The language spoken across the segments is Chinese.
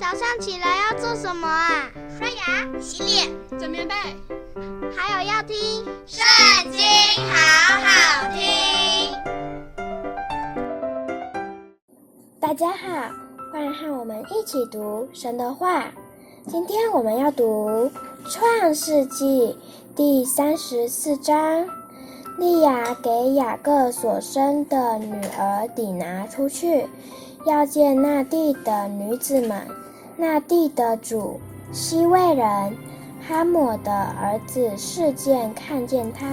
早上起来要做什么啊？刷牙、洗脸、整棉被，还有要听《圣经》，好好听。大家好，欢迎和我们一起读神的话。今天我们要读《创世纪》第三十四章。利亚给雅各所生的女儿底拿出去，要见那地的女子们。那地的主希未人哈姆的儿子示剑看见他，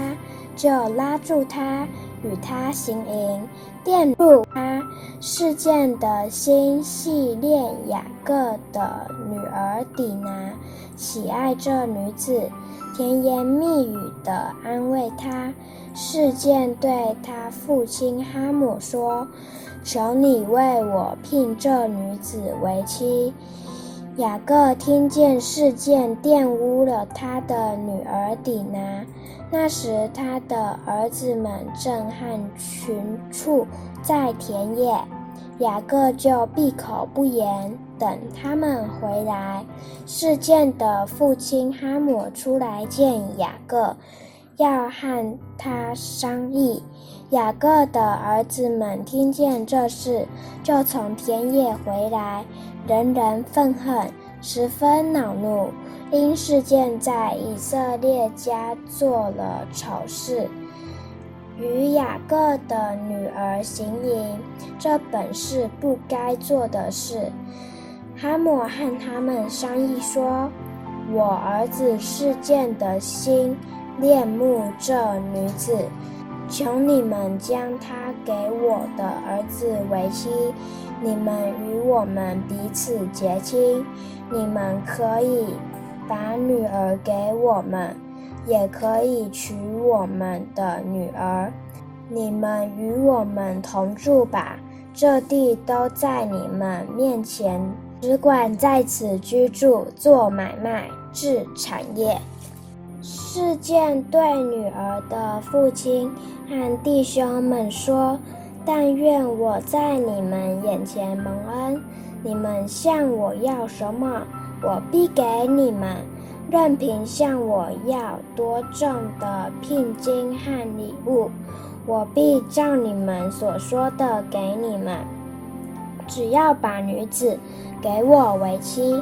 就拉住他，与他行淫，玷辱他。示剑的心系恋雅各的女儿底拿，喜爱这女子。甜言蜜语地安慰他，示剑对他父亲哈姆说：“求你为我聘这女子为妻。”雅各听见事件玷污了他的女儿底拿，那时他的儿子们正和群畜在田野。雅各就闭口不言，等他们回来。事件的父亲哈姆出来见雅各，要和他商议。雅各的儿子们听见这事，就从田野回来，人人愤恨，十分恼怒，因示剑在以色列家做了丑事。与雅各的女儿行淫，这本是不该做的事。哈抹和他们商议说：“我儿子示剑的心恋慕这女子，求你们将他给我的儿子为妻，你们与我们彼此结亲。你们可以把女儿给我们。”也可以娶我们的女儿，你们与我们同住吧。这地都在你们面前，只管在此居住，做买卖，置产业。事件对女儿的父亲和弟兄们说：“但愿我在你们眼前蒙恩，你们向我要什么，我必给你们。”任凭向我要多重的聘金和礼物，我必照你们所说的给你们。只要把女子给我为妻。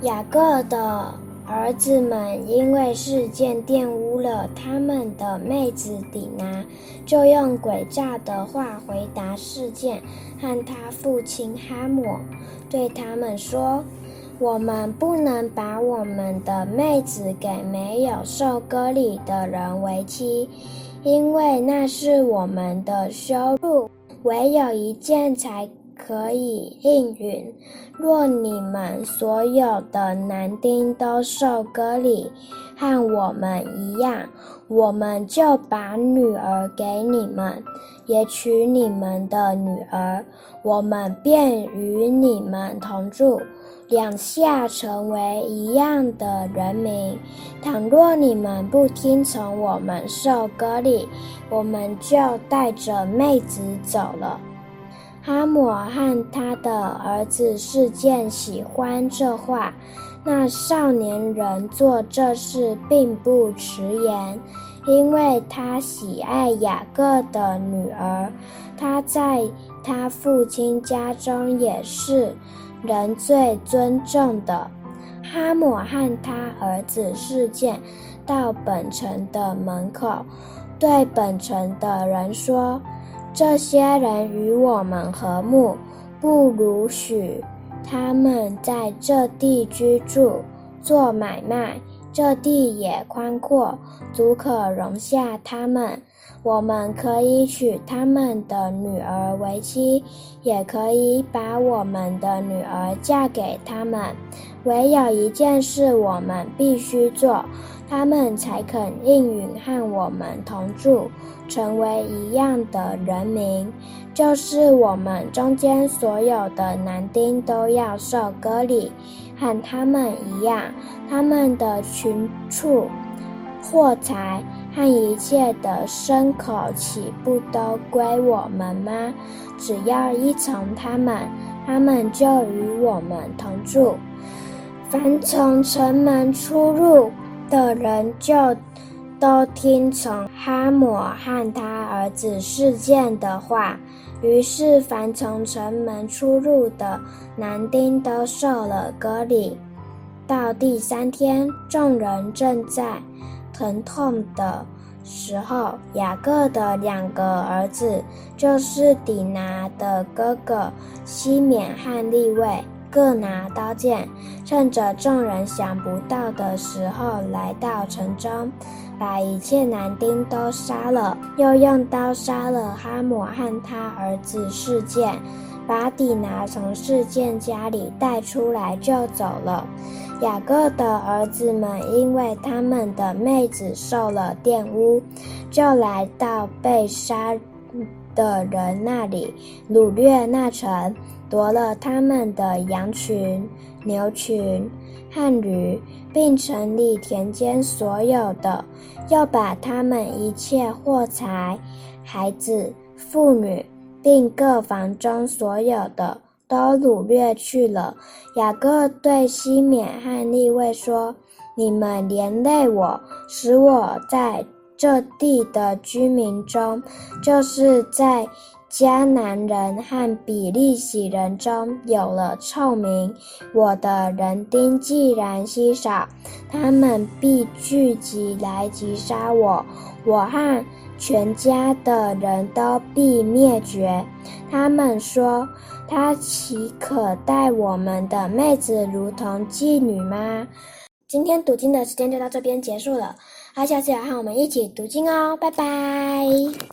雅各的儿子们因为事件玷污了他们的妹子底拿，就用诡诈的话回答事件和他父亲哈姆，对他们说。我们不能把我们的妹子给没有受割礼的人为妻，因为那是我们的羞辱。唯有一件才可以应允。若你们所有的男丁都受割礼，和我们一样，我们就把女儿给你们，也娶你们的女儿，我们便与你们同住。两下成为一样的人民。倘若你们不听从我们受割礼，我们就带着妹子走了。哈姆和他的儿子事件喜欢这话。那少年人做这事并不迟延，因为他喜爱雅各的女儿，他在他父亲家中也是。人最尊重的。哈姆和他儿子事件到本城的门口，对本城的人说：“这些人与我们和睦，不如许他们在这地居住，做买卖。这地也宽阔，足可容下他们。”我们可以娶他们的女儿为妻，也可以把我们的女儿嫁给他们。唯有一件事我们必须做，他们才肯应允和我们同住，成为一样的人民。就是我们中间所有的男丁都要受割礼，和他们一样。他们的群畜、货财。和一切的牲口岂不都归我们吗？只要依从他们，他们就与我们同住。凡从城门出入的人，就都听从哈姆和他儿子示剑的话。于是，凡从城门出入的男丁都受了割礼。到第三天，众人正在疼痛的时候，雅各的两个儿子，就是底拿的哥哥西缅和利未，各拿刀剑，趁着众人想不到的时候，来到城中，把一切男丁都杀了，又用刀杀了哈姆和他儿子事件，把底拿从事件家里带出来就走了。雅各的儿子们因为他们的妹子受了玷污，就来到被杀的人那里，掳掠那城，夺了他们的羊群、牛群和驴，并城里田间所有的，又把他们一切货财、孩子、妇女，并各房中所有的。都掳掠去了。雅各对西缅和利未说：“你们连累我，使我在这地的居民中，就是在迦南人和比利洗人中有了臭名。我的人丁既然稀少，他们必聚集来击杀我，我和全家的人都必灭绝。”他们说。他岂可待我们的妹子如同妓女吗？今天读经的时间就到这边结束了，好，下次要和我们一起读经哦，拜拜。